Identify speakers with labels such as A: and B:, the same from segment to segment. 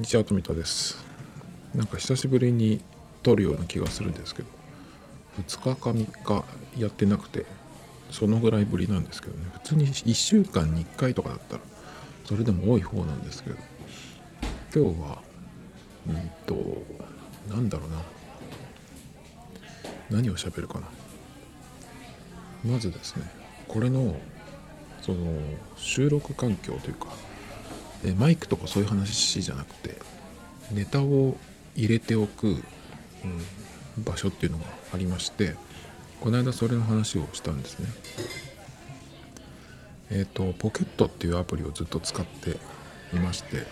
A: んにちは富田です。なんか久しぶりに撮るような気がするんですけど2日か3日やってなくてそのぐらいぶりなんですけどね。普通に1週間に1回とかだったらそれでも多い方なんですけど。今日はうんとなんだろうな。何を喋るかな。まずですねこれのその収録環境というかえマイクとかそういう話じゃなくてネタを入れておく、うん、場所っていうのがありましてこの間それの話をしたんですね。えっ、ー、とポケットっていうアプリをずっと使っていまして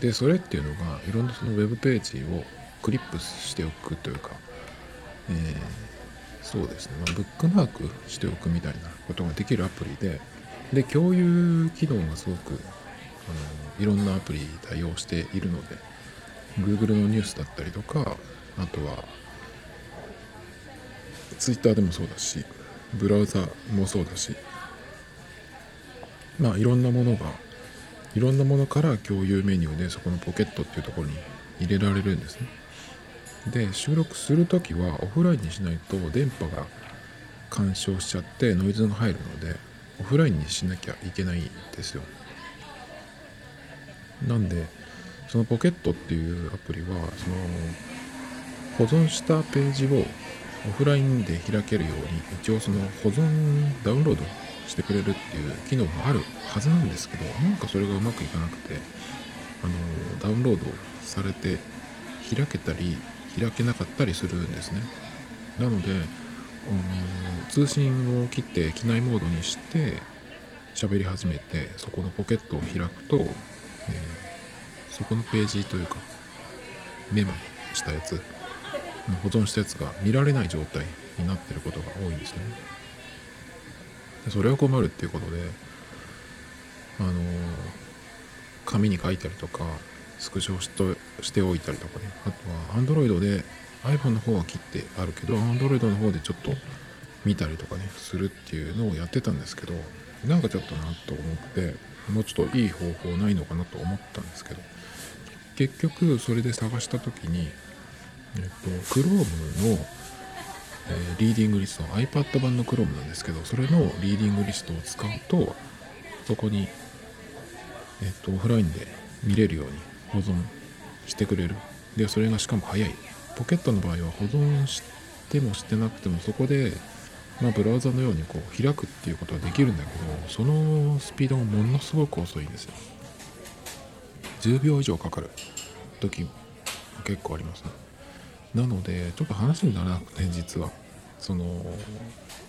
A: でそれっていうのがいろんなそのウェブページをクリップしておくというか、えー、そうですね、まあ、ブックマークしておくみたいなことができるアプリでで共有機能がすごくあのいろんなアプリ対応しているので Google のニュースだったりとかあとは Twitter でもそうだしブラウザもそうだしまあいろんなものがいろんなものから共有メニューでそこのポケットっていうところに入れられるんですね。で収録する時はオフラインにしないと電波が干渉しちゃってノイズが入るのでオフラインにしなきゃいけないんですよ。なんでそのポケットっていうアプリはその保存したページをオフラインで開けるように一応その保存ダウンロードしてくれるっていう機能があるはずなんですけどなんかそれがうまくいかなくてあのダウンロードされて開けたり開けなかったりするんですね。なので通信を切って機内モードにして喋り始めてそこのポケットを開くとー、そこのページというかメモしたやつ。保存したやつが見られない状態になってることが多いんですよね。でそれは困るっていうことであのー、紙に書いたりとかスクショししておいたりとかね。あとは Android で iPhone の方は切ってあるけど Android の方でちょっと見たりとかねするっていうのをやってたんですけどなんかちょっとなと思ってもうちょっといい方法ないのかなと思ったんですけど結局それで探した時にえっと Chrome の、えー、リーディングリスト iPad 版の Chrome なんですけどそれのリーディングリストを使うとそこにえっとオフラインで見れるように保存してくれる。でそれがしかも早い。ポケットの場合は保存してもしてなくてもそこでまあ、ブラウザのようにこう開くっていうことはできるんだけどそのスピードがものすごく遅いんですよ。10秒以上かかる時も結構ありますね。なのでちょっと話にならなくて実は。その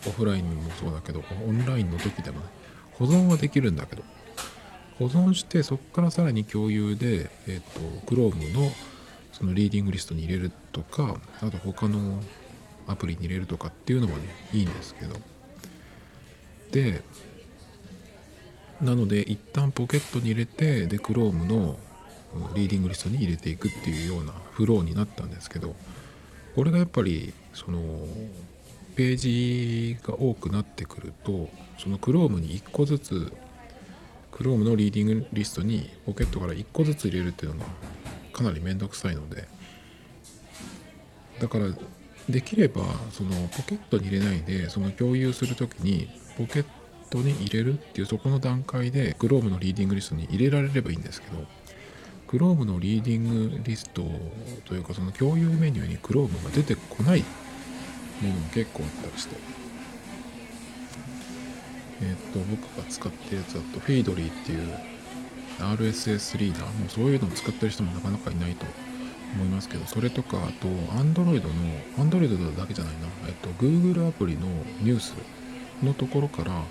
A: オフラインもそうだけどオンラインの時でもね保存はできるんだけど。保存してそこからさらに共有で、えっ、ー、と Chrome のそのリーディングリストに入れるとかあと他のアプリに入れるとかっていうのもねいいんですけど。でなので一旦ポケットに入れてで Chrome のリーディングリストに入れていくっていうようなフローになったんですけどこれがやっぱりそのページが多くなってくるとその Chrome に1個ずつ Chrome のリーディングリストにポケットから1個ずつ入れるっていうのがかなりめんどくさいのでだからできればそのポケットに入れないでその共有する時にポケットに入れるっていうそこの段階で Chrome のリーディングリストに入れられればいいんですけど Chrome のリーディングリストというかその共有メニューに Chrome が出てこないものも結構あったりして。えっ、と僕が使ってるやつだと Feedly っていう RSS リーダーもうそういうのを使ってる人もなかなかいないと。思いますけどそれとかあと Android の Android だけじゃないな、えっと、Google アプリのニュースのところから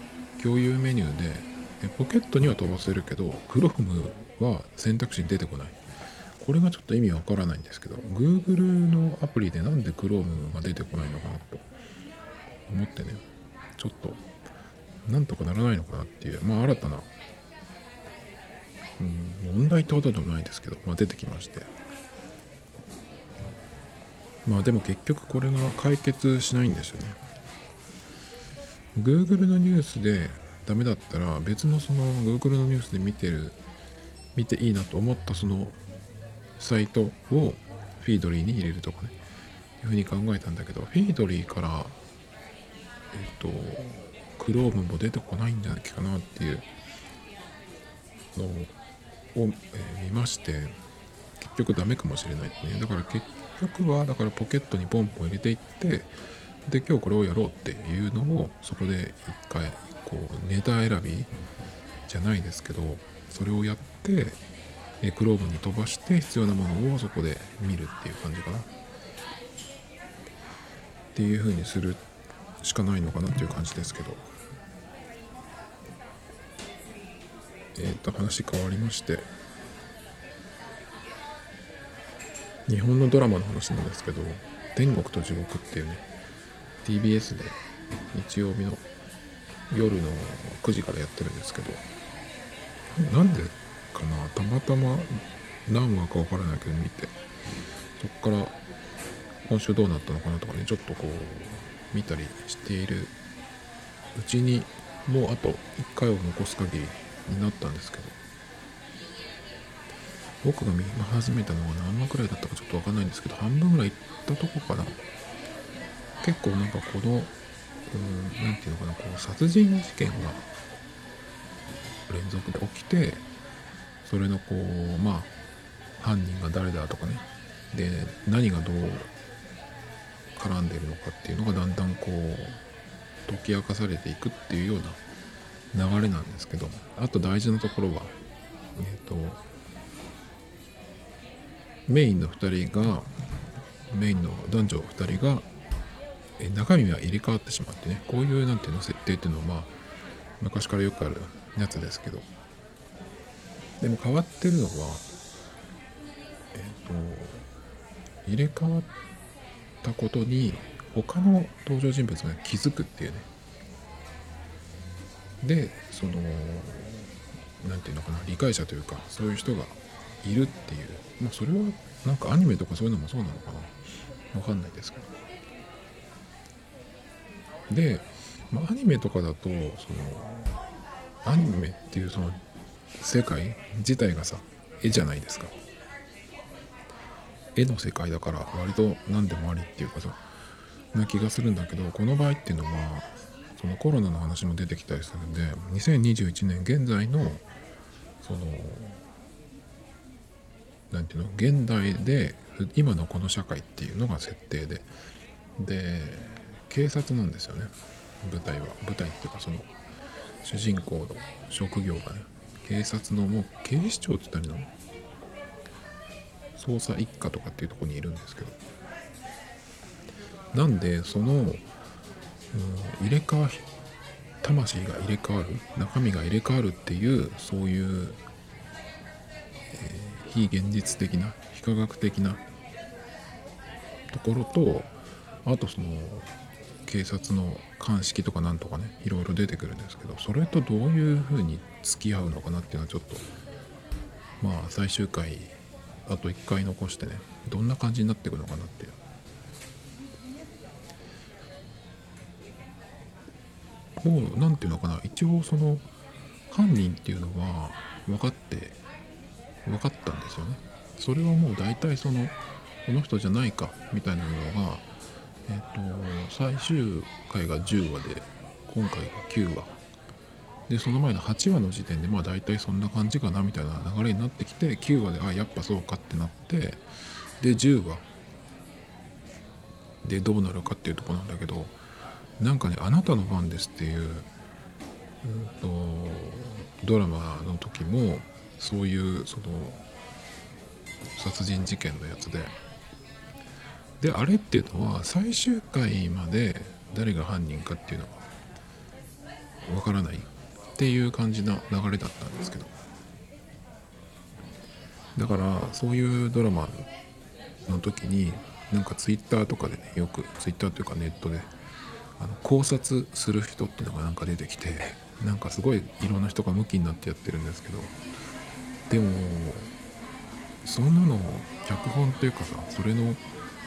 A: 共有メニューでポケットには飛ばせるけど Chrome は選択肢に出てこない。これがちょっと意味わからないんですけど Google のアプリでなんで Chrome が出てこないのかなと思ってね。ちょっとなんとかならないのかなっていうまあ新たな、うん、問題ってことでもないですけど、まあ、出てきまして。まあでも結局これが解決しないんですよね。Google のニュースでダメだったら別のその Google のニュースで見てる見ていいなと思ったそのサイトをフィードリーに入れるとかね。いうふうに考えたんだけどフィードリーからえっ、とクロームも出てこないんじゃないかなっていうのを、えー、見まして結局ダメかもしれないね。だから結局はだからポケットにポンポン入れていってで今日これをやろうっていうのをそこで一回こうネタ選びじゃないですけどそれをやってクローブに飛ばして必要なものをそこで見るっていう感じかな。っていう風にするしかないのかなっていう感じですけど。えっ、ー、と話変わりまして。日本のドラマの話なんですけど「天国と地獄」っていうね TBS で日曜日の夜の9時からやってるんですけどなんでかなたまたま何話か分からないけど見てそっから今週どうなったのかなとかねちょっとこう見たりしている。うちにもうあと1回を残す限りになったんですけど僕が見始めたのが何話くらいだったかちょっと分かんないんですけど半分ぐらい行ったとこかな。結構なんかこの何て言うのかなこう殺人事件が連続で起きてそれのこうまあ犯人が誰だとかね。で何がどう絡んでるのかっていうのがだんだんこう解き明かされていくっていうような流れなんですけど。あと大事なところはえっ、ー、とメインの2人がメインの男女2人が中身は入れ替わってしまってねこういうなんていうの設定っていうのはまあ昔からよくあるやつですけど。でも変わってるのはえっ、ー、と入れ替わったことに他の登場人物が気づくっていうね。でその何て言うのかな理解者というかそういう人がいるっていう。まあそれはなんかアニメとかそういうのもそうなのかな。わかんないですけど。で、まあ、アニメとかだとそのアニメっていうその世界自体がさ絵じゃないですか。絵の世界だから割と何でもありっていうかさな気がするんだけどこの場合っていうのはそのコロナの話も出てきたりするんで2021年現在のその何ていうの？現代で今のこの社会っていうのが設定で。で警察なんですよね。舞台は。舞台っていうかその主人公の職業がね。警察のもう警視庁って言ったらいいの？捜査一課とかっていうとこにいるんですけど。なんでその、うん、入れ替わり魂が入れ替わる中身が入れ替わるっていうそういう、非現実的な非科学的なところとあとその警察の鑑識とかなんとかねいろいろ出てくるんですけどそれとどういうふうに付き合うのかなっていうのはちょっとまあ最終回あと1回残してねどんな感じになっていくのかなっていう。もう何て言うのかな一応その犯人っていうのは分かって分かったんですよね。それはもう大体そのこの人じゃないかみたいなのがえっ、と最終回が10話で今回が9話。でその前の8話の時点でまあ大体そんな感じかなみたいな流れになってきて9話であやっぱそうかってなってで10話。でどうなるかっていうとこなんだけどなんかね「あなたの番です」っていう、うんと、ドラマの時もそういうその殺人事件のやつで。であれっていうのは最終回まで誰が犯人かっていうのはわからないっていう感じな流れだったんですけど。だからそういうドラマの時になんかツイッターとかでねよくツイッターというかネットであの考察する人っていうのがなんか出てきてなんかすごいいろんな人がムキになってやってるんですけどでもそんなの脚本っていうかさそれの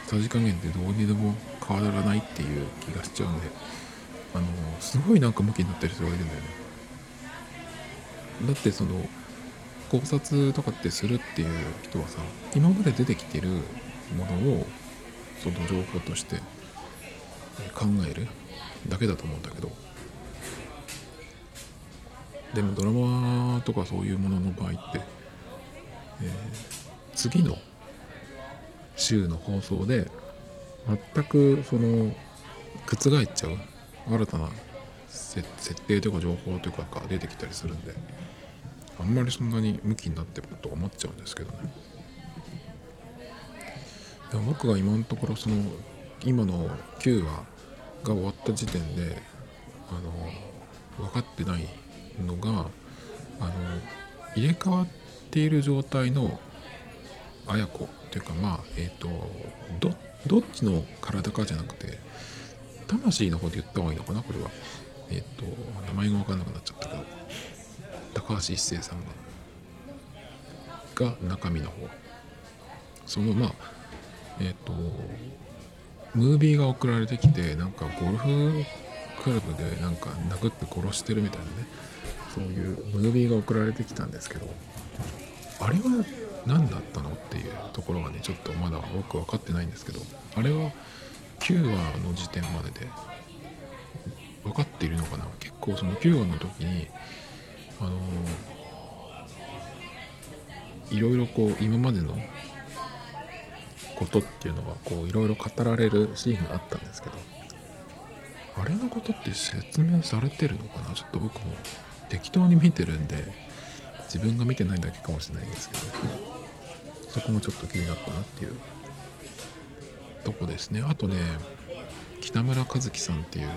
A: さじ加減ってどうにでも変わらないっていう気がしちゃうんであのすごいなんか向きになってる人がいるんだよね。だってその考察とかってするっていう人はさ今まで出てきてるものをその情報として考えるだけだと思うんだけどでもドラマとかそういうものの場合って、えー、次の週の放送で全くその覆っちゃう新たな設定とか情報というかが出てきたりするんであんまりそんなに向きになってると思っちゃうんですけどね。でも僕が今のところその今の9話が終わった時点であの分かってないのがあの入れ替わってている状態の綾子っていうかまあえっ、ー、とどどっちの体かじゃなくて魂の方で言った方がいいのかなこれは。えっ、ー、と名前が分かんなくなっちゃったけど高橋一生さんがが中身の方そのまあえっ、ー、とムービーが送られてきてなんかゴルフクラブでなんか殴って殺してるみたいなねそういうムービーが送られてきたんですけどあれは何だったのっていうところがねちょっとまだ僕分かってないんですけどあれは9話の時点までで分かっているのかな？結構その9話の時にあのいろいろこう今までのことっていうのがこういろいろ語られるシーンがあったんですけどあれのことって説明されてるのかな？ちょっと僕も適当に見てるんで自分が見てないだけかもしれないですけどそこもちょっと気になったなっていうとこですね。あとね北村一樹さんっていう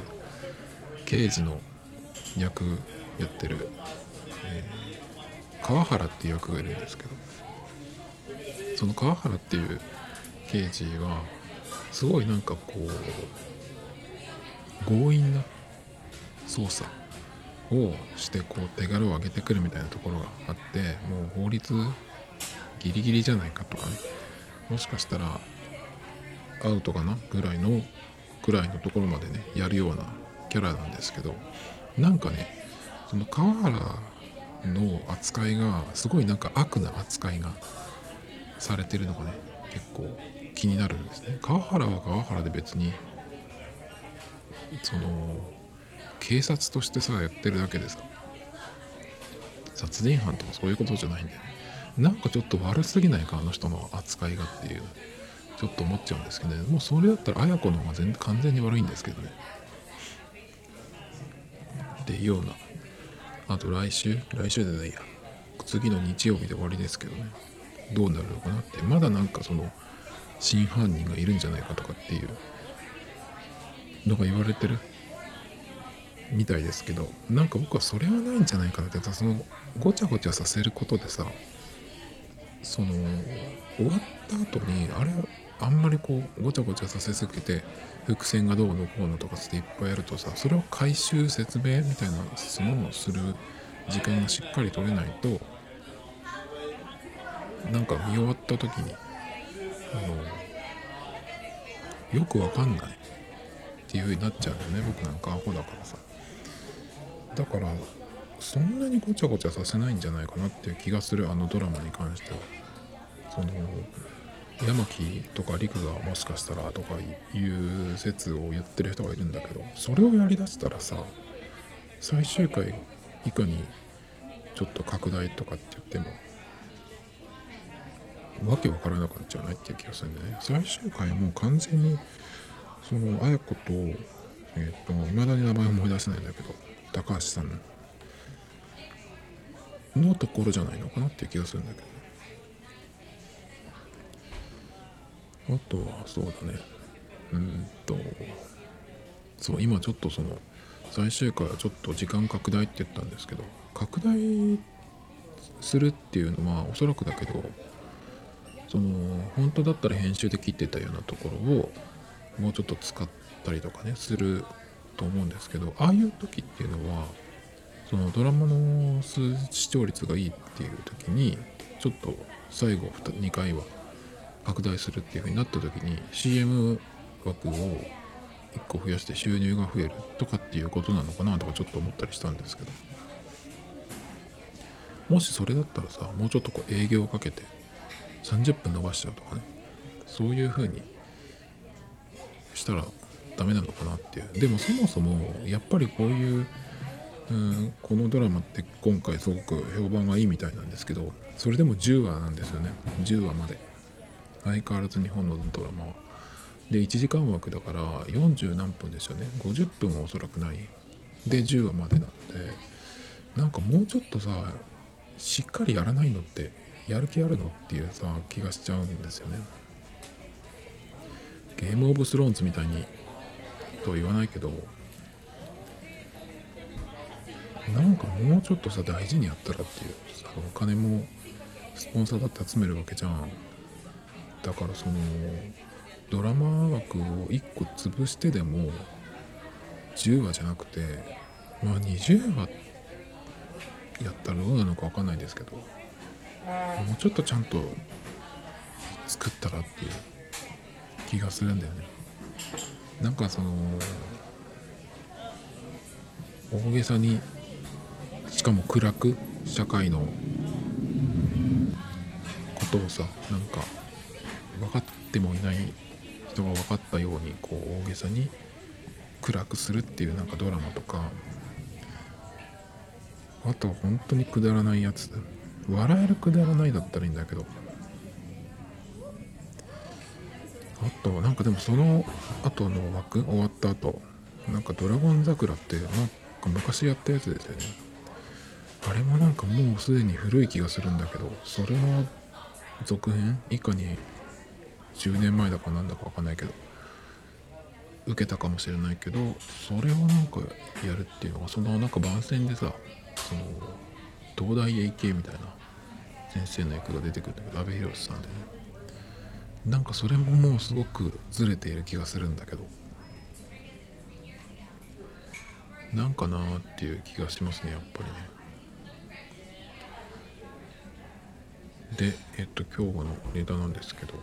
A: 刑事の役やってる、えー、川原っていう役がいるんですけどその川原っていう刑事はすごいなんかこう強引な捜査をしてこう手軽を上げてくるみたいなところがあってもう法律ギリギリじゃないかとかね。もしかしたらアウトかなぐらいのぐらいのところまでねやるようなキャラなんですけどなんかねその川原の扱いがすごいなんか悪な扱いがされてるのがね結構気になるんですね。川原は川原で別にその警察としてさやってるだけでさ殺人犯とかそういうことじゃないんだよね。なんかちょっと悪すぎないかあの人の扱いがっていう。ちょっと思っちゃうんですけどね。もうそれだったら綾子の方が全然完全に悪いんですけどね。っていうような。あと来週？来週じゃないや。次の日曜日で終わりですけどね。どうなるのかなって。まだなんかその真犯人がいるんじゃないかとかっていうのが言われてる。みたいですけどなんか僕はそれはないんじゃないかなってそのごちゃごちゃさせることでさその終わった後にあれあんまりこうごちゃごちゃさせすぎて伏線がどうのこうのとかっていっぱいやるとさそれを回収説明みたいなそのをする時間がしっかり取れないとなんか見終わった時にあのよくわかんないっていう風になっちゃうんだよね僕なんかアホだからさ。だからそんなにごちゃごちゃさせないんじゃないかなっていう気がするあのドラマに関しては。その山木とか陸がもしかしたらとかいう説を言ってる人がいるんだけどそれをやりだしたらさ最終回以下にちょっと拡大とかって言ってもわけわからなくなっちゃうないっていう気がするんでね。最終回もう完全にその綾子とえっ、ー、といまだに名前思い出せないんだけど高橋さんのところじゃないのかなっていう気がするんだけど。あとはそうだね。うんとそう今ちょっとその最終回はちょっと時間拡大って言ったんですけど拡大するっていうのはおそらくだけどその本当だったら編集で切ってたようなところをもうちょっと使ったりとかねすると思うんですけどああいう時っていうのはそのドラマの視聴率がいいっていう時にちょっと最後 2, 2回は拡大するっていう風になった時に CM 枠を1個増やして収入が増えるとかっていうことなのかなとかちょっと思ったりしたんですけどもしそれだったらさもうちょっとこう営業をかけて30分伸ばしちゃうとかねそういう風にしたらダメなのかなっていう。でもそもそもやっぱりこういううんこのドラマって今回すごく評判がいいみたいなんですけどそれでも10話なんですよね。10話まで。相変わらず日本のドラマは。で1時間枠だから40何分ですよね。50分はおそらくない。で10話までなんでなんかもうちょっとさしっかりやらないのってやる気あるのっていうさ気がしちゃうんですよね。ゲームオブスローンズみたいにとは言わないけどなんかもうちょっとさ大事にやったらっていうさお金もスポンサーだって集めるわけじゃん。だからそのドラマ枠を1個潰してでも10話じゃなくてまあ20話やったらどうなのか分かんないですけどもうちょっとちゃんと作ったらっていう気がするんだよね。なんかその大げさにしかも暗く社会のことをさなんか分かってもいない人が分かったようにこう大げさに暗くするっていうなんかドラマとか。あと本当にくだらないやつ。笑えるくだらないだったらいいんだけど。あとなんかでもその後の枠終わった後なんか「ドラゴン桜」ってなんか昔やったやつですよね。あれもなんかもうすでに古い気がするんだけどそれの続編以下に10年前だかなんだかわかんないけど受けたかもしれないけどそれをなんかやるっていうのがそのなんか番宣でさその東大 AK みたいな先生の役が出てくるんだけど阿部寛さんでね。なんかそれももうすごくずれている気がするんだけど。なんかなーっていう気がしますねやっぱりね。でえっと今日のネタなんですけど。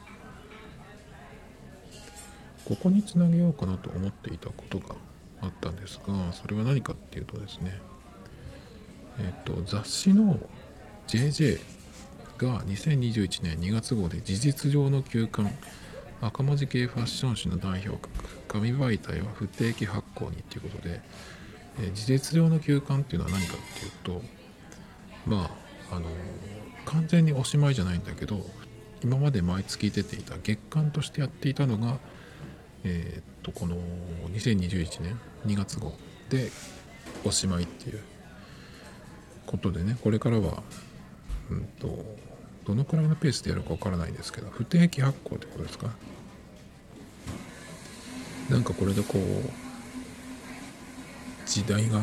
A: ここにつなげようかなと思っていたことがあったんですがそれは何かっていうとですね。えっと雑誌の JJ が2021年2月号で事実上の休刊。赤文字系ファッション誌の代表格。紙媒体は不定期発行にっていうことで、え事実上の休刊っていうのは何かっていうとまああの完全におしまいじゃないんだけど今まで毎月出ていた月間としてやっていたのがえー、っとこの2021年2月号でおしまいっていうことでねこれからはうんとどのくらいのペースでやるかわからないですけど不定期発行ってことですか？なんかこれでこう時代が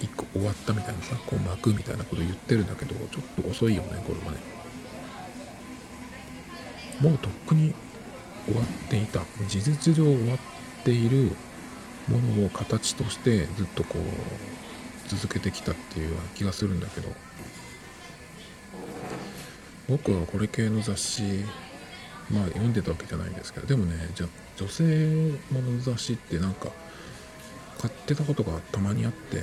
A: 一個終わったみたいなさこう幕みたいなこと言ってるんだけどちょっと遅いよねこれはねもうとっくに終わっていた。事実上終わっているものを形としてずっとこう続けてきたっていうような気がするんだけど。僕はこれ系の雑誌まあ読んでたわけじゃないんですけどでもねじゃ女性もの雑誌ってなんか買ってたことがたまにあって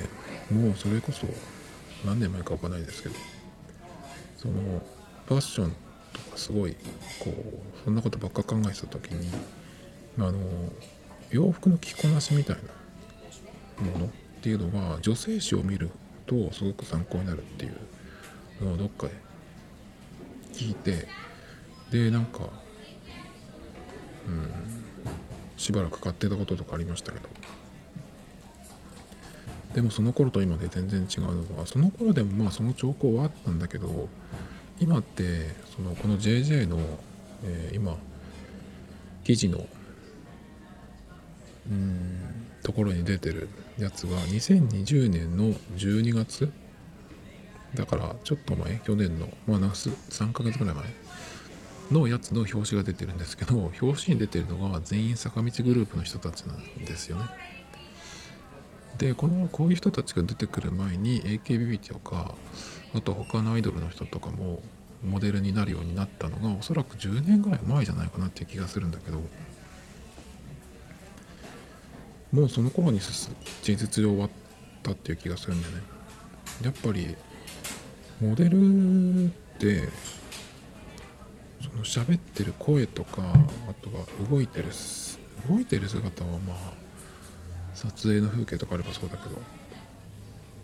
A: もうそれこそ何年前かわかんないですけどそのファッションとかすごいこうそんなことばっか考えてた時にあの洋服の着こなしみたいなものっていうのは女性誌を見るとすごく参考になるっていうのをどっかで聞いてでなんかうんしばらく買ってたこととかありましたけど。でもその頃と今で全然違うのはその頃でもまあその兆候はあったんだけど今ってそのこの JJ の、えー、今記事のうんところに出てるやつが2020年の12月だからちょっと前去年のまあなす3ヶ月ぐらい前のやつの表紙が出てるんですけど表紙に出てるのが全員坂道グループの人たちなんですよね。でこのこういう人たちが出てくる前に AKB とかあと他のアイドルの人とかもモデルになるようになったのがおそらく10年ぐらい前じゃないかなっていう気がするんだけどもうその頃に事実上終わったっていう気がするんだよね。やっぱりモデルってその喋ってる声とかあとは動いてる動いてる姿はまあ撮影の風景とかあればそうだけど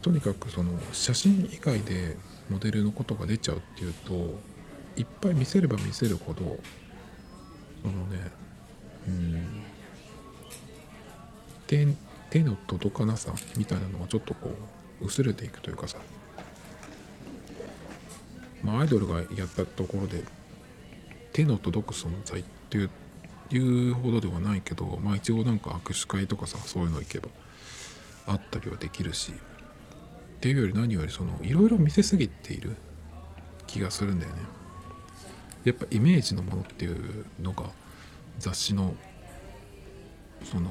A: とにかくその写真以外でモデルのことが出ちゃうっていうといっぱい見せれば見せるほどそのねうん手手の届かなさみたいなのがちょっとこう薄れていくというかさまあアイドルがやったところで手の届く存在っていういうほどではないけどまあ一応なんか握手会とかさそういうの行けばあったりはできるしっていうより何よりそのいろいろ見せすぎている気がするんだよね。やっぱイメージのものっていうのが雑誌のその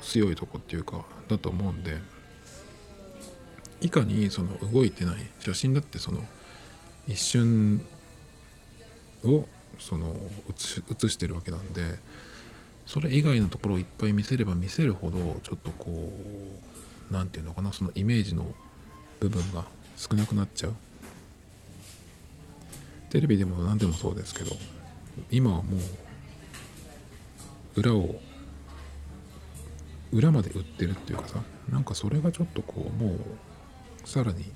A: 強いとこっていうかだと思うんでいかにその動いてない写真だってその一瞬をその写してるわけなんでそれ以外のところをいっぱい見せれば見せるほどちょっとこう何て言うのかなそのイメージの部分が少なくなっちゃう。テレビでも何でもそうですけど今はもう裏を裏まで売ってるっていうかさなんかそれがちょっとこうもうさらに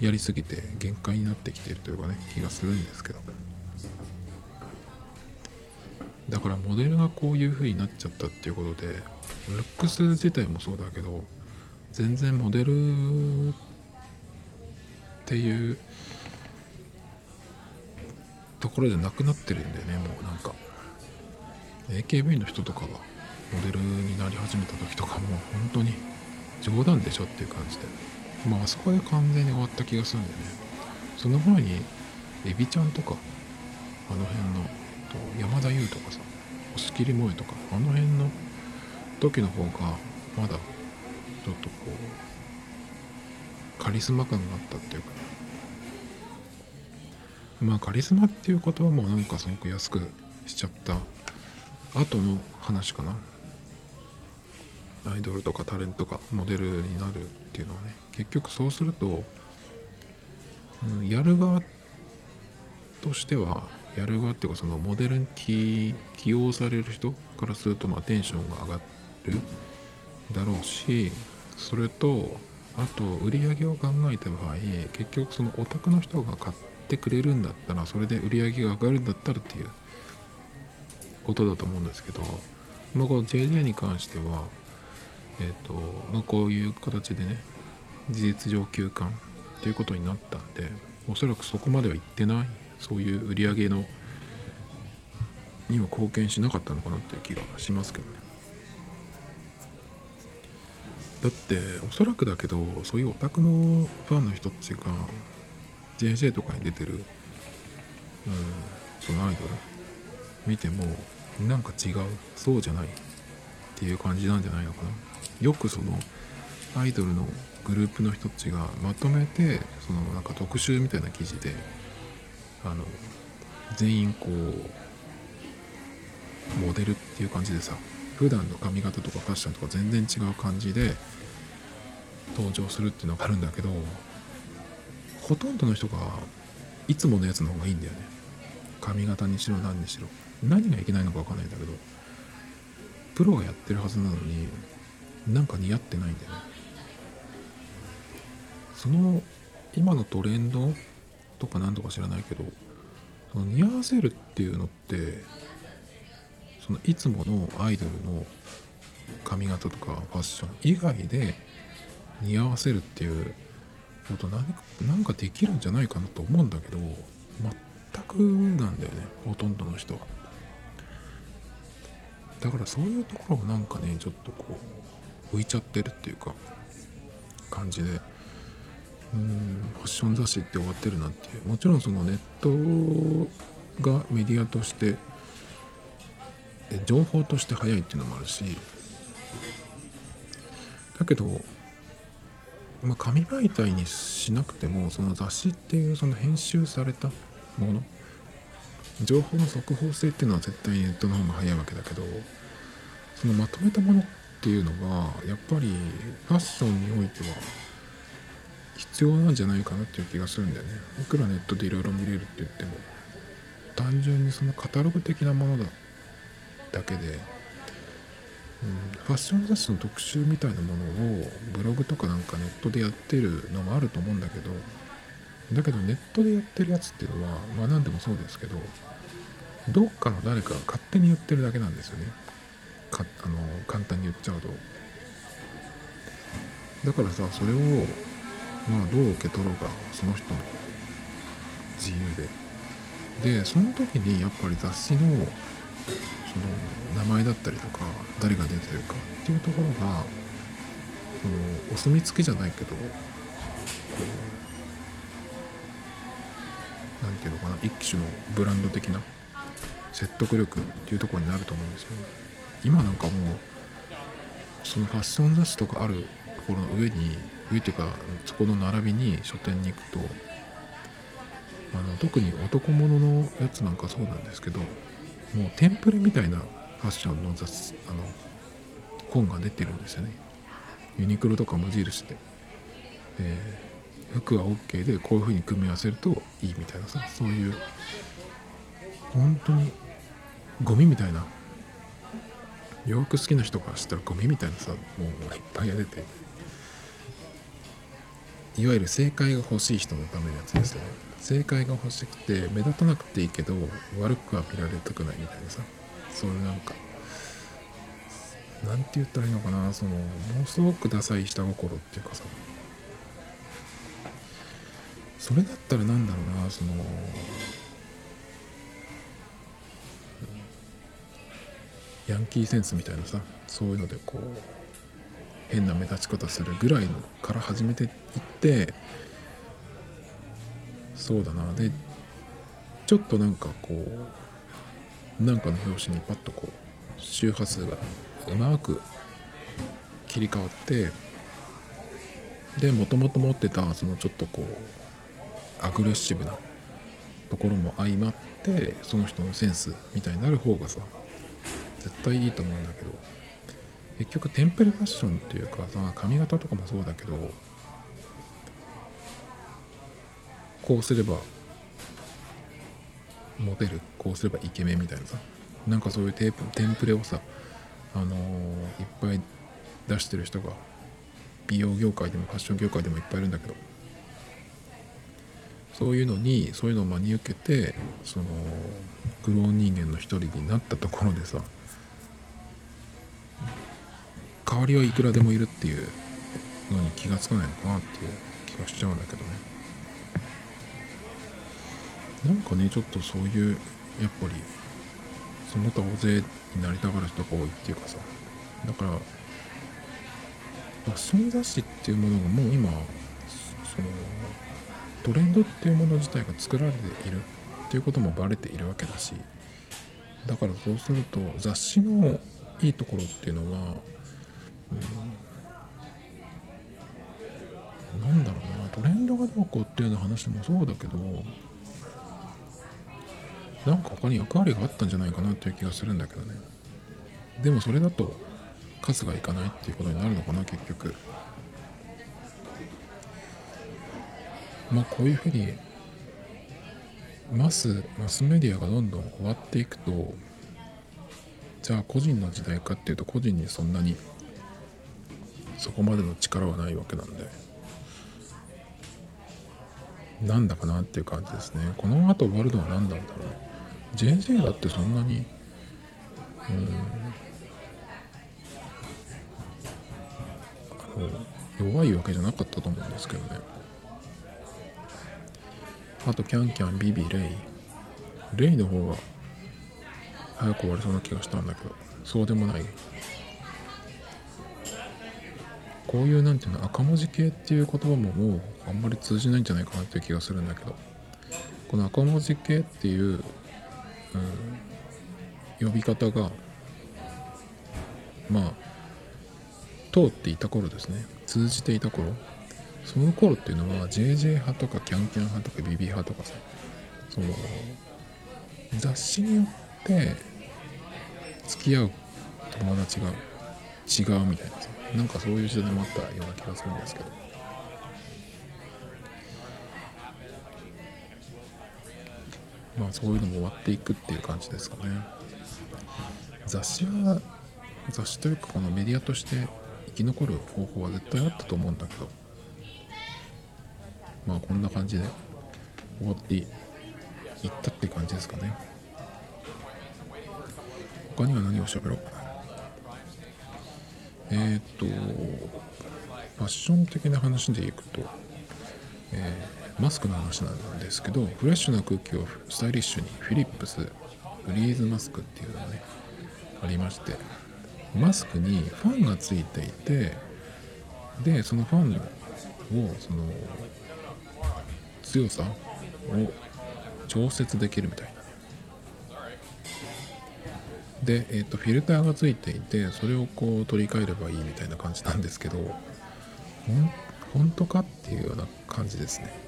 A: やりすぎて限界になってきているというかね気がするんですけど。だからモデルがこういう風になっちゃったっていうことでルックス自体もそうだけど全然モデルっていうところでなくなってるんだよねもうなんか。AKB の人とかがモデルになり始めた時とかもう本当に冗談でしょっていう感じで。まあそこで完全に終わった気がするんだよね。その前にエビちゃんとかあの辺の山田優とかさ押切萌とかあの辺の時の方がまだちょっとこうカリスマ感があったっていうか。まあカリスマっていう言葉もなんかすごく安くしちゃった後の話かな。アイドルとかタレントがモデルになるっていうのはね結局そうすると、うん、やる側としてはやる側っていうかそのモデルに起用される人からするとまあテンションが上がるだろうしそれとあと売り上げを考えた場合結局そのオタクの人が買ってくれるんだったらそれで売り上げが上がるんだったらっていうことだと思うんですけど、まあ、この JJ に関してはえ、ー、とまあ、こういう形でね事実上休館っていうことになったんでおそらくそこまでは行ってないそういう売り上げのには貢献しなかったのかなっていう気がしますけどね。だっておそらくだけどそういうオタクのファンの人たちが JJ とかに出てる、うん、そのアイドル見てもなんか違うそうじゃないっていう感じなんじゃないのかな。よくそのアイドルのグループの人たちがまとめてそのなんか特集みたいな記事であの全員こうモデルっていう感じでさ普段の髪型とかファッションとか全然違う感じで登場するっていうのがあるんだけどほとんどの人がいつものやつの方がいいんだよね。髪型にしろ何にしろ。何がいけないのか分かんないんだけどプロがやってるはずなのになんか似合ってないんだよね。その今のトレンドとか何とか知らないけどその似合わせるっていうのってそのいつものアイドルの髪型とかファッション以外で似合わせるっていうこと何か何かできるんじゃないかなと思うんだけど全くなんだよねほとんどの人は。だからそういうところがなんかねちょっとこう浮いちゃってるっていうか感じで。うんファッション雑誌って終わってるなっていう。もちろんそのネットがメディアとして情報として早いっていうのもあるし。だけど、まあ、紙媒体にしなくてもその雑誌っていうその編集されたもの情報の速報性っていうのは絶対ネットの方が早いわけだけどそのまとめたものっていうのがやっぱりファッションにおいては必要なんじゃないかなっていう気がするんだよね。いくらネットでいろいろ見れるって言っても単純にそのカタログ的なものだだけで、うん、ファッション雑誌の特集みたいなものをブログとかなんかネットでやってるのもあると思うんだけどだけどネットでやってるやつっていうのはまあ何でもそうですけどどっかの誰かが勝手に言ってるだけなんですよね。かあの簡単に言っちゃうと。だからさそれをまあどう受け取ろうか。その人の自由で。でその時にやっぱり雑誌のその名前だったりとか誰が出てるかっていうところがそのお墨付きじゃないけどこうなんていうのかな一種のブランド的な説得力っていうところになると思うんですよね。今なんかもうそのファッション雑誌とかあるところの上に上っていうかそこの並びに書店に行くとあの特に男物のやつなんかそうなんですけどもうテンプレみたいなファッションの雑あの本が出てるんですよね。ユニクロとか無印で、え、服は OK でこういう風に組み合わせるといいみたいなさそういう本当にゴミみたいな洋服好きな人からしたらゴミみたいなさもういっぱい出ていわゆる正解が欲しい人のためのやつですよね正解が欲しくて目立たなくていいけど悪くは見られたくないみたいなさそういうなんかなんて言ったらいいのかなそのものすごくダサい下心っていうかさそれだったらなんだろうなそのヤンキーセンスみたいなさそういうのでこう変な目立ち方するぐらいのから始めていってそうだな。でちょっとなんかこうなんかの表紙にパッとこう周波数がうまく切り替わってでもともと持ってたそのちょっとこうアグレッシブなところも相まってその人のセンスみたいになる方がさ絶対いいと思うんだけど結局テンプレファッションっていうかさ髪型とかもそうだけどこうすればモテるこうすればイケメンみたいなさなんかそういうテープテンプレをさあのー、いっぱい出してる人が美容業界でもファッション業界でもいっぱいいるんだけどそういうのにそういうのを真に受けてそのグローン人間の一人になったところでさ代わりはいくらでもいるっていうのに気がつかないのかなっていう気がしちゃうんだけどね。なんかねちょっとそういうやっぱりその他大勢になりたがる人が多いっていうかさ。だからファッション雑誌っていうものがもう今そのトレンドっていうもの自体が作られているっていうこともバレているわけだし。だからそうすると雑誌のいいところっていうのは、なんだろうなトレンドがどうこうっていうの話もそうだけどなんか他に役割があったんじゃないかなっていう気がするんだけどね。でもそれだと数がいかないっていうことになるのかな結局。まあこういうふうにマスマスメディアがどんどん終わっていくとじゃあ個人の時代かっていうと個人にそんなにそこまでの力はないわけなんで。なんだかなっていう感じですね。この後終わるのは何なんだろう。JJ だってそんなにうん弱いわけじゃなかったと思うんですけどね。あとキャンキャンビビレイ。レイの方が早く終わりそうな気がしたんだけどそうでもない。こういうなんていうの赤文字系っていう言葉ももうあんまり通じないんじゃないかなっていう気がするんだけど。この赤文字系っていう、うん、呼び方がまあ通っていた頃ですね。通じていた頃。その頃っていうのは JJ 派とかキャンキャン派とか BB 派とかさその雑誌によって付き合う友達が違うみたいなさ。なんかそういう時代もあったような気がするんですけど。まあそういうのも終わっていくっていう感じですかね。雑誌は雑誌というかこのメディアとして生き残る方法は絶対あったと思うんだけど。まあこんな感じで終わっていったって感じですかね。他には何を喋ろう？えっ、とファッション的な話でいくと、えー、マスクの話なんですけどフレッシュな空気をスタイリッシュにフィリップスブリーズマスクっていうのがねありましてマスクにファンがついていてでそのファンをその強さを調節できるみたいで、えーと、フィルターがついていてそれをこう取り替えればいいみたいな感じなんですけど本当かっていうような感じですね。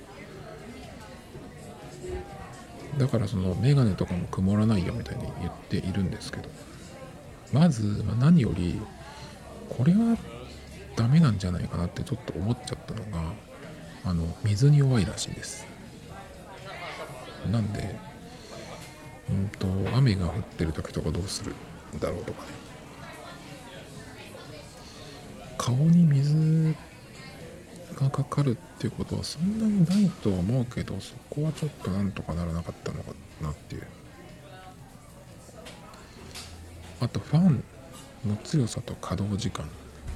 A: だからそのメガネとかも曇らないよみたいに言っているんですけどまず、何よりこれはダメなんじゃないかなってちょっと思っちゃったのがあの水に弱いらしいです。なんでうんと雨が降ってる時とかどうするんだろうとかね。顔に水がかかるっていうことはそんなにないとは思うけどそこはちょっとなんとかならなかったのかなっていう。あとファンの強さと稼働時間。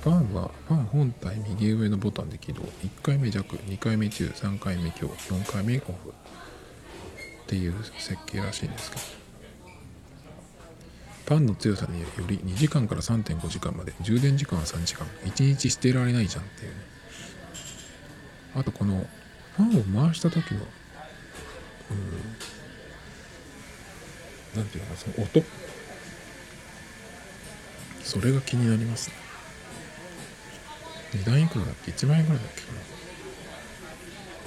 A: ファンはファン本体右上のボタンで起動。1回目弱2回目中3回目強4回目オフ。っていう設計らしいんですけど。ファンの強さにより2時間から3.5時間まで充電時間は3時間。1日捨てられないじゃんっていうね。あとこのファンを回した時のうんなんていうのかその音。それが気になりますね。値段いくらだっけ？1万円ぐらいだっけ？かな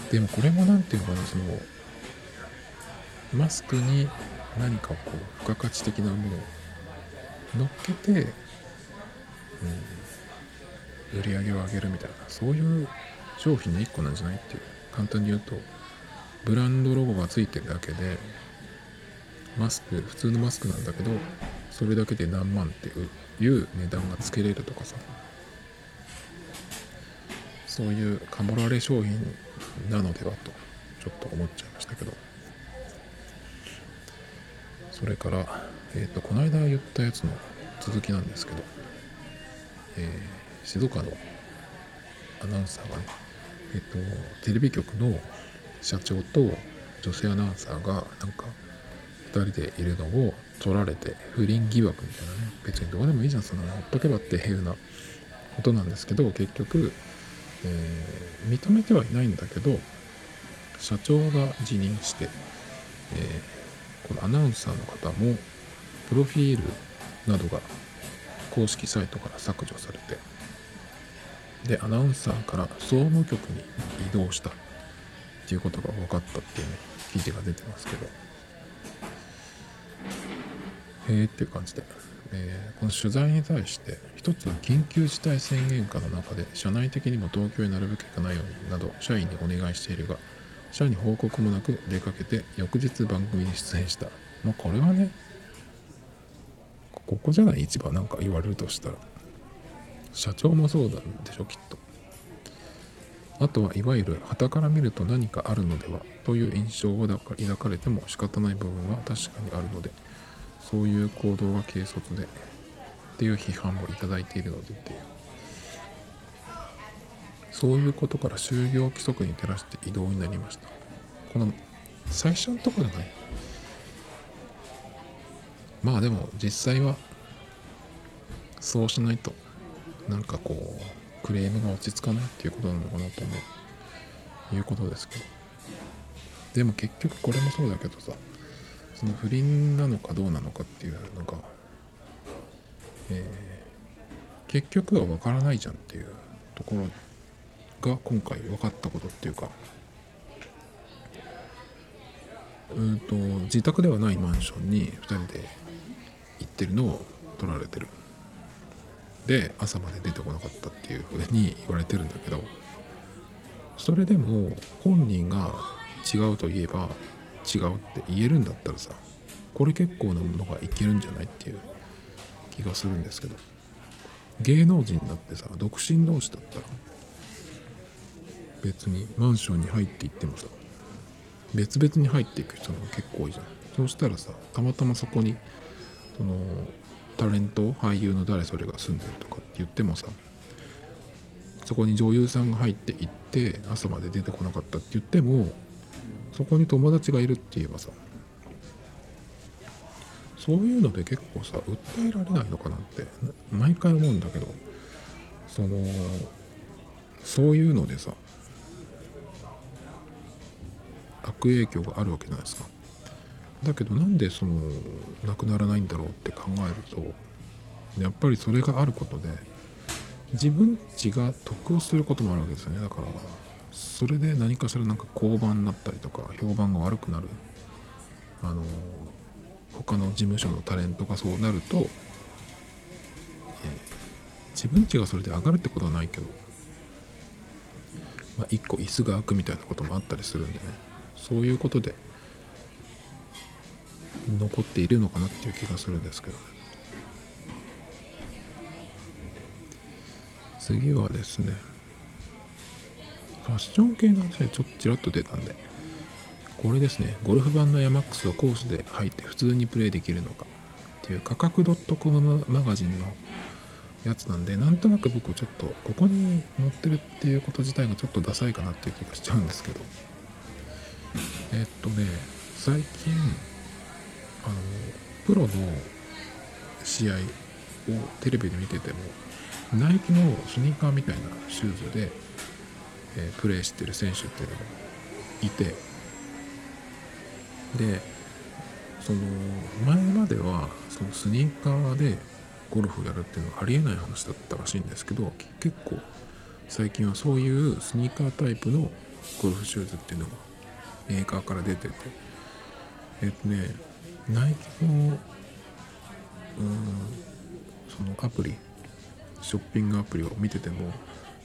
A: でもこれも何ていうのかなそのマスクに何かこう付加価値的なものを乗っけて、うん、売り上げを上げるみたいなそういう商品の一個なんじゃないっていう簡単に言うとブランドロゴがついてるだけでマスク普通のマスクなんだけどそれだけで何万っていう値段がつけれるとかさそういうカモられ商品なのではとちょっと思っちゃいましたけど。それから、えーと、この間言ったやつの続きなんですけど、えー、静岡のアナウンサーがね、え、ー、と、テレビ局の社長と女性アナウンサーがなんか2人でいるのを取られて不倫疑惑みたいなね別にどうでもいいじゃんそんなのほっとけばっていうようなことなんですけど結局、えー、認めてはいないんだけど社長が辞任して、えこのアナウンサーの方もプロフィールなどが公式サイトから削除されてでアナウンサーから総務局に移動したっていうことが分かったっていうね記事が出てますけど。へえっていう感じで、えー、この取材に対して一つ緊急事態宣言下の中で社内的にも東京へなるべく行かないようになど社員にお願いしているが社に報告もなく出かけて翌日番組に出演した。まあこれはねここじゃない？一番なんか言われるとしたら。社長もそうなんでしょきっと。あとはいわゆる旗から見ると何かあるのでは？という印象を抱かれても仕方ない部分は確かにあるので。そういう行動が軽率で。っていう批判をいただいているのでっていう。そういうことから就業規則に照らして移動になりました。この最初のところがねまあでも実際はそうしないとなんかこうクレームが落ち着かないっていうことなのかなと思う。いうことですけど。でも結局これもそうだけどさその不倫なのかどうなのかっていうのが、えー、結局は分からないじゃんっていうところが今回分かったことっていうかうんと自宅ではないマンションに2人で行ってるのを撮られてる。で朝まで出てこなかったっていうふうに言われてるんだけどそれでも本人が違うと言えば違うって言えるんだったらさこれ結構なものがいけるんじゃないっていう気がするんですけど芸能人だってさ独身同士だったら別にマンションに入っていってもさ別々に入っていく人が結構多いじゃん。そうしたらさたまたまそこにそのタレント俳優の誰それが住んでるとかって言ってもさそこに女優さんが入っていって朝まで出てこなかったって言ってもそこに友達がいるって言えばさそういうので結構さ訴えられないのかなって毎回思うんだけどそのそういうのでさ影響があるわけじゃないですか。だけどなんでそのなくならないんだろうって考えるとやっぱりそれがあることで自分ちが得をすることもあるわけですよね。だからそれで何かしらなんか交番になったりとか評判が悪くなる。あの他の事務所のタレントがそうなると、え、自分ちがそれで上がるってことはないけど、まあ、一個椅子が空くみたいなこともあったりするんでね。そういうことで残っているのかなっていう気がするんですけど。次はですねファッション系の話でちょっとちらっと出たんでこれですねゴルフ版のヤマックスをコースで入って普通にプレイできるのかっていう価格 .com マガジンのやつなんでなんとなく僕ちょっとここに載ってるっていうこと自体がちょっとダサいかなっていう気がしちゃうんですけど。えっとね最近あのプロの試合をテレビで見ててもナイキのスニーカーみたいなシューズで、えー、プレーしてる選手っていうのがいてでその前まではそのスニーカーでゴルフをやるっていうのはありえない話だったらしいんですけど結構最近はそういうスニーカータイプのゴルフシューズっていうのがメーカーから出ててえっとねナイキのうんそのアプリショッピングアプリを見てても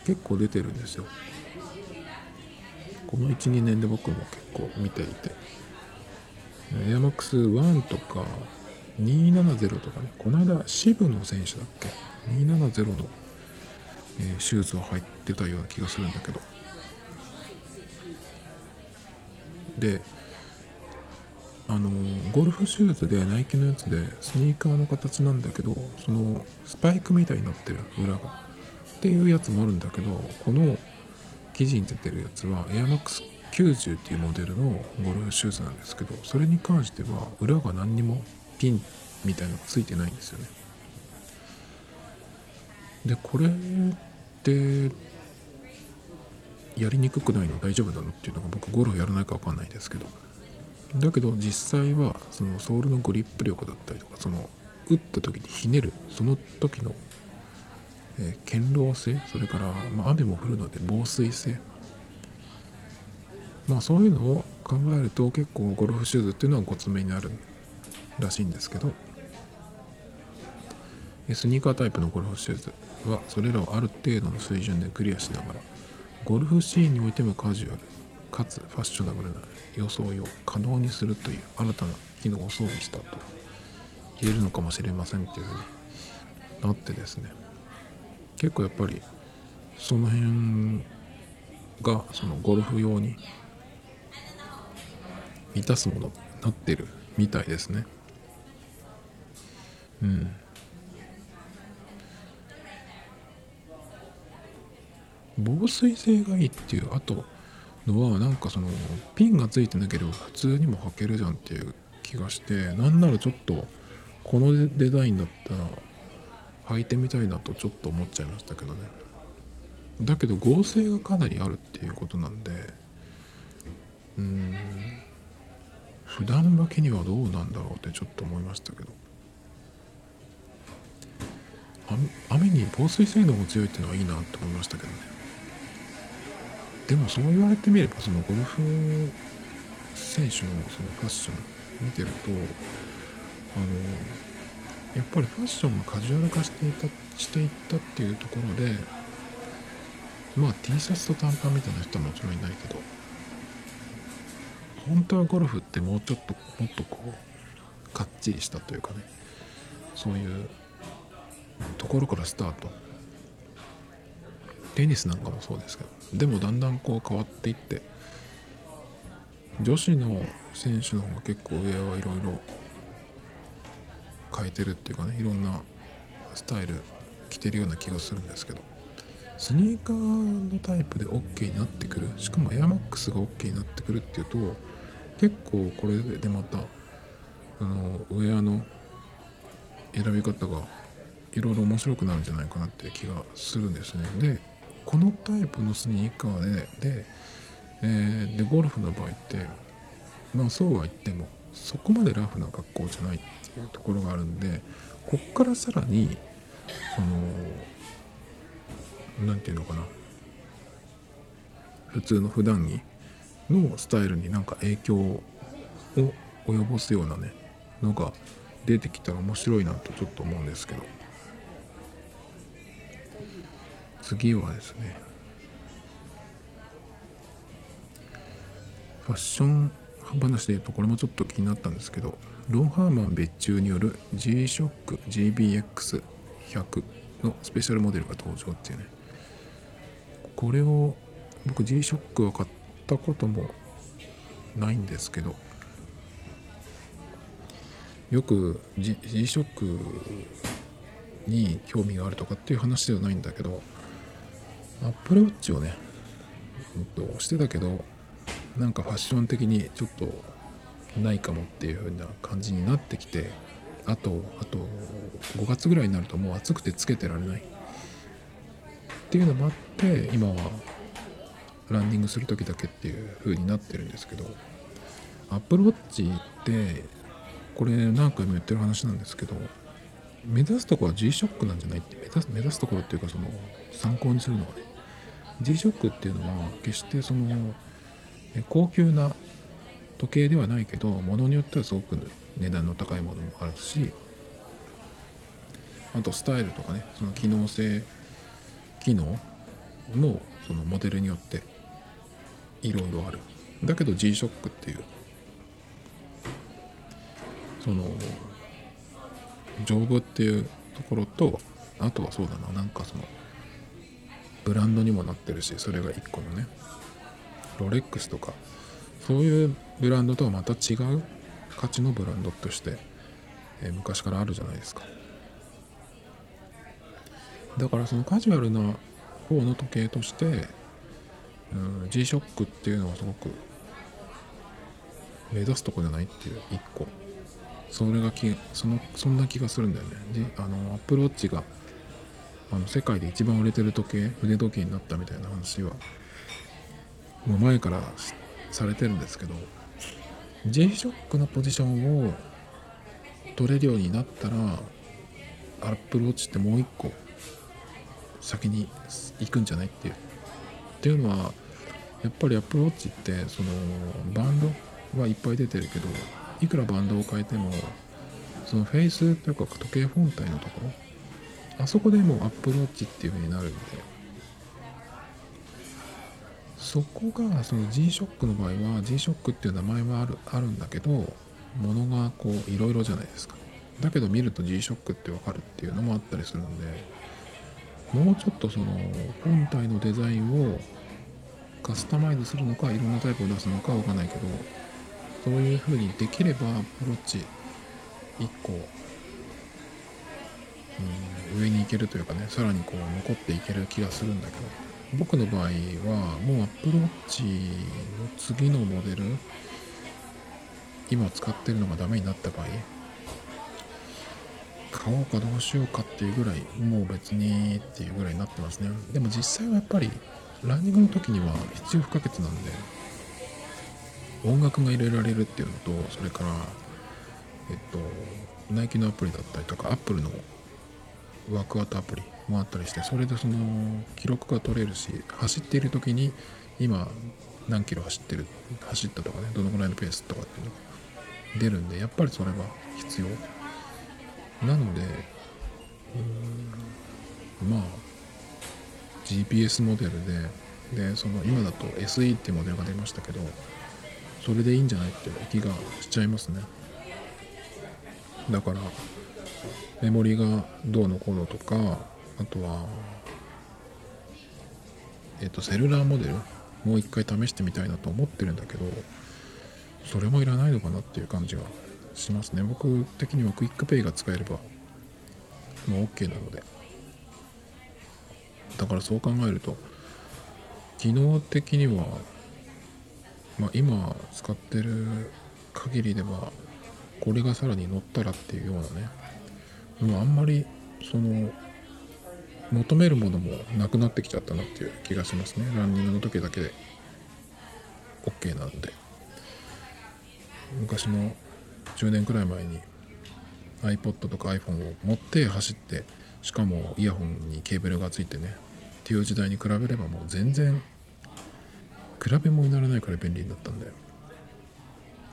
A: 結構出てるんですよこの12年で僕も結構見ていてエアマックス1とか270とかね、この間渋野選手だっけ ?270 の、えー、シューズを入ってたような気がするんだけど。で、あの、ゴルフシューズでナイキのやつでスニーカーの形なんだけど、そのスパイクみたいになってる裏が。っていうやつもあるんだけど、この記事に出てるやつはエアマックス90っていうモデルのゴルフシューズなんですけどそれに関しては裏が何にもピンみたいのがついてないんですよねでこれってやりにくくないの大丈夫なの？っていうのが僕ゴルフやらないか分かんないですけど。だけど実際はそのソールのグリップ力だったりとかその打った時にひねるその時の、えー、堅牢性それから、ま、雨も降るので防水性。まあそういうのを考えると結構ゴルフシューズっていうのはごつめになるらしいんですけど。スニーカータイプのゴルフシューズはそれらをある程度の水準でクリアしながらゴルフシーンにおいてもカジュアルかつファッショナブルな装いを可能にするという新たな機能を装備したと言えるのかもしれませんっていうふうになってですね。結構やっぱりその辺がそのゴルフ用に満たすものになってるみたいですね。うん。防水性がいいっていうあとのはなんかそのピンがついてなければ普通にも履けるじゃんっていう気がしてなんならちょっとこのデザインだったら履いてみたいなとちょっと思っちゃいましたけどね。だけど合成がかなりあるっていうことなんでうん。普段履きにはどうなんだろうってちょっと思いましたけど。雨に防水性能も強いっていうのはいいなって思いましたけどね。でもそう言われてみればそのゴルフ選手のそのファッション見てるとあのやっぱりファッションがカジュアル化していたしていったっていうところでまあ T シャツと短パンみたいな人はもちろんいないけど本当はゴルフってもうちょっともっとこうかっちりしたというかねそういうところからスタート。テニスなんかもそうですけどでもだんだんこう変わっていって女子の選手の方が結構上はいろいろ変えてるっていうかねいろんなスタイル着てるような気がするんですけどスニーカーのタイプで OK になってくるしかもエアマックスが OK になってくるっていうと結構これでまたあのウェアの選び方がいろいろ面白くなるんじゃないかなって気がするんですね。でこのタイプのスニーカーでで,、えー、でゴルフの場合ってまあそうは言ってもそこまでラフな格好じゃないっていうところがあるんでこっからさらにその何て言うのかな。普通の普段着のスタイルになんか影響を及ぼすようなねのが出てきたら面白いなとちょっと思うんですけど。次はですねファッション話で言うとこれもちょっと気になったんですけどロンハーマン別注による G-SHOCK GBX100 のスペシャルモデルが登場っていうね。これを僕 G-SHOCK は買ったこともないんですけどよく G-SHOCK に興味があるとかっていう話ではないんだけどアップルウォッチをね、えっと、してたけどなんかファッション的にちょっとないかもっていう風な感じになってきてあとあと5月ぐらいになるともう暑くてつけてられない。っていうのもあって今はランニングする時だけっていう風になってるんですけどアップルウォッチってこれ何回も言ってる話なんですけど目指すとこは G-SHOCK なんじゃないって目指す目指すところっていうかその参考にするのはね G-SHOCK っていうのは決してその高級な時計ではないけど物によってはすごく値段の高いものもあるしあとスタイルとかねその機能性機能もそのモデルによっていろいろある。だけど G-SHOCK っていうその丈夫っていうところとあとはそうだななんかそのブランドにもなってるしそれが1個のね。ロレックスとかそういうブランドとはまた違う価値のブランドとして、え、昔からあるじゃないですか。だからそのカジュアルな方の時計として、うん、G-SHOCK っていうのはすごく目指すとこじゃないっていう一個。それがきそのそんな気がするんだよね。あのアップルウォッチがあの世界で一番売れてる時計腕時計になったみたいな話はもう前からされてるんですけど G-SHOCK のポジションを取れるようになったらアップルウォッチってもう一個先に行くんじゃないっていう。っていうのはやっぱりアップルウォッチってそのバンドはいっぱい出てるけどいくらバンドを変えてもそのフェイスというか時計本体のところあそこでもうアップルウォッチっていう風になるんで。そこがその G-SHOCK の場合は G-SHOCK っていう名前はあるあるんだけどものがこういろいろじゃないですか。だけど見ると G-SHOCK ってわかるっていうのもあったりするんでもうちょっとその本体のデザインをカスタマイズするのかいろんなタイプを出すのかわかんないけどそういう風にできればアプローチ1個、上に行けるというかねさらにこう残っていける気がするんだけど僕の場合はもうアプローチの次のモデル今使ってるのがダメになった場合買おうかどうしようかっていうぐらいもう別にっていうぐらいになってますね。でも実際はやっぱりランニングの時には必要不可欠なんで音楽が入れられるっていうのとそれからえっとナイキのアプリだったりとかアップルのワークアウトアプリもあったりしてそれでその記録が取れるし走っている時に今何キロ走ってる走ったとかねどのぐらいのペースとかっていうのが出るんでやっぱりそれは必要。なのでまあ GPS モデルででその今だと SE っていうモデルが出ましたけどそれでいいんじゃないって気がしちゃいますね。だからメモリがどうのこうのとかあとはえっ、とセルラーモデルもう一回試してみたいなと思ってるんだけどそれもいらないのかなっていう感じがしますね。僕的には QUICPay が使えればもう OK なので。だからそう考えると機能的には、まあ、今使ってる限りではこれがさらに乗ったらっていうようなねもうあんまりその求めるものもなくなってきちゃったなっていう気がしますね。ランニングの時だけで。OK なんで。昔の10年くらい前に iPod とか iPhone を持って走ってしかもイヤホンにケーブルがついてねっていう時代に比べればもう全然比べ物にならないくら便利になったんで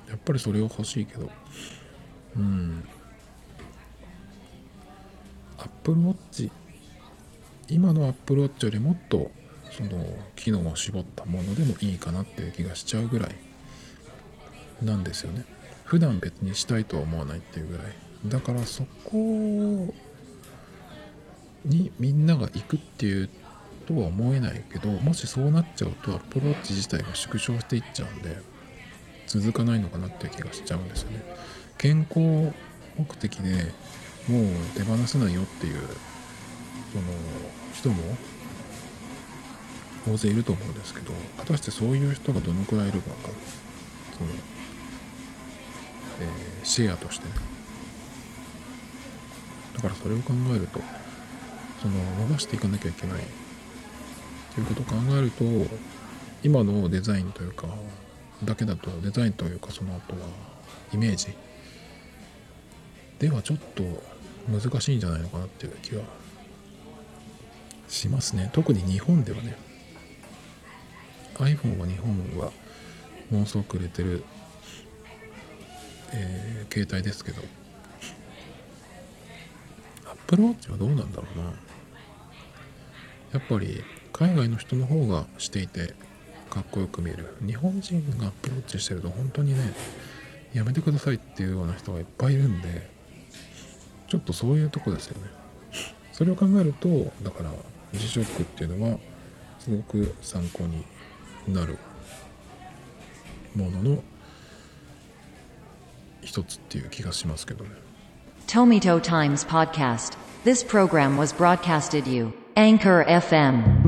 A: やっぱりそれを欲しいけど。うん。Apple Watch 今の Apple Watch よりもっとその機能を絞ったものでもいいかなっていう気がしちゃうぐらい。なんですよね。普段別にしたいとは思わないっていうぐらい。だからそこにみんなが行くっていうとは思えないけどもしそうなっちゃうと Apple Watch 自体が縮小していっちゃうんで続かないのかなっていう気がしちゃうんですよね。健康目的でもう手放せないよっていうその人も大勢いると思うんですけど果たしてそういう人がどのくらいいるかその、えー、シェアとして。ねだからそれを考えるとその伸ばしていかなきゃいけないということを考えると今のデザインというかだけだとデザインというかその後はイメージ。ではちょっと難しいんじゃないのかなっていう気はしますね。特に日本ではね。iPhone は日本はものすごく売れてる、えー、携帯ですけど。Apple Watch はどうなんだろうな。やっぱり海外の人の方がしていてかっこよく見える。日本人がアプローチしてると本当にねやめてくださいっていうような人がいっぱいいるんでちょっとそういうとこですよねそれを考えるとだから辞職っていうのはすごく参考になるものの一つっていう気がしますけどね
B: Tomito Times Podcast. This program was broadcasted you. Anchor FM.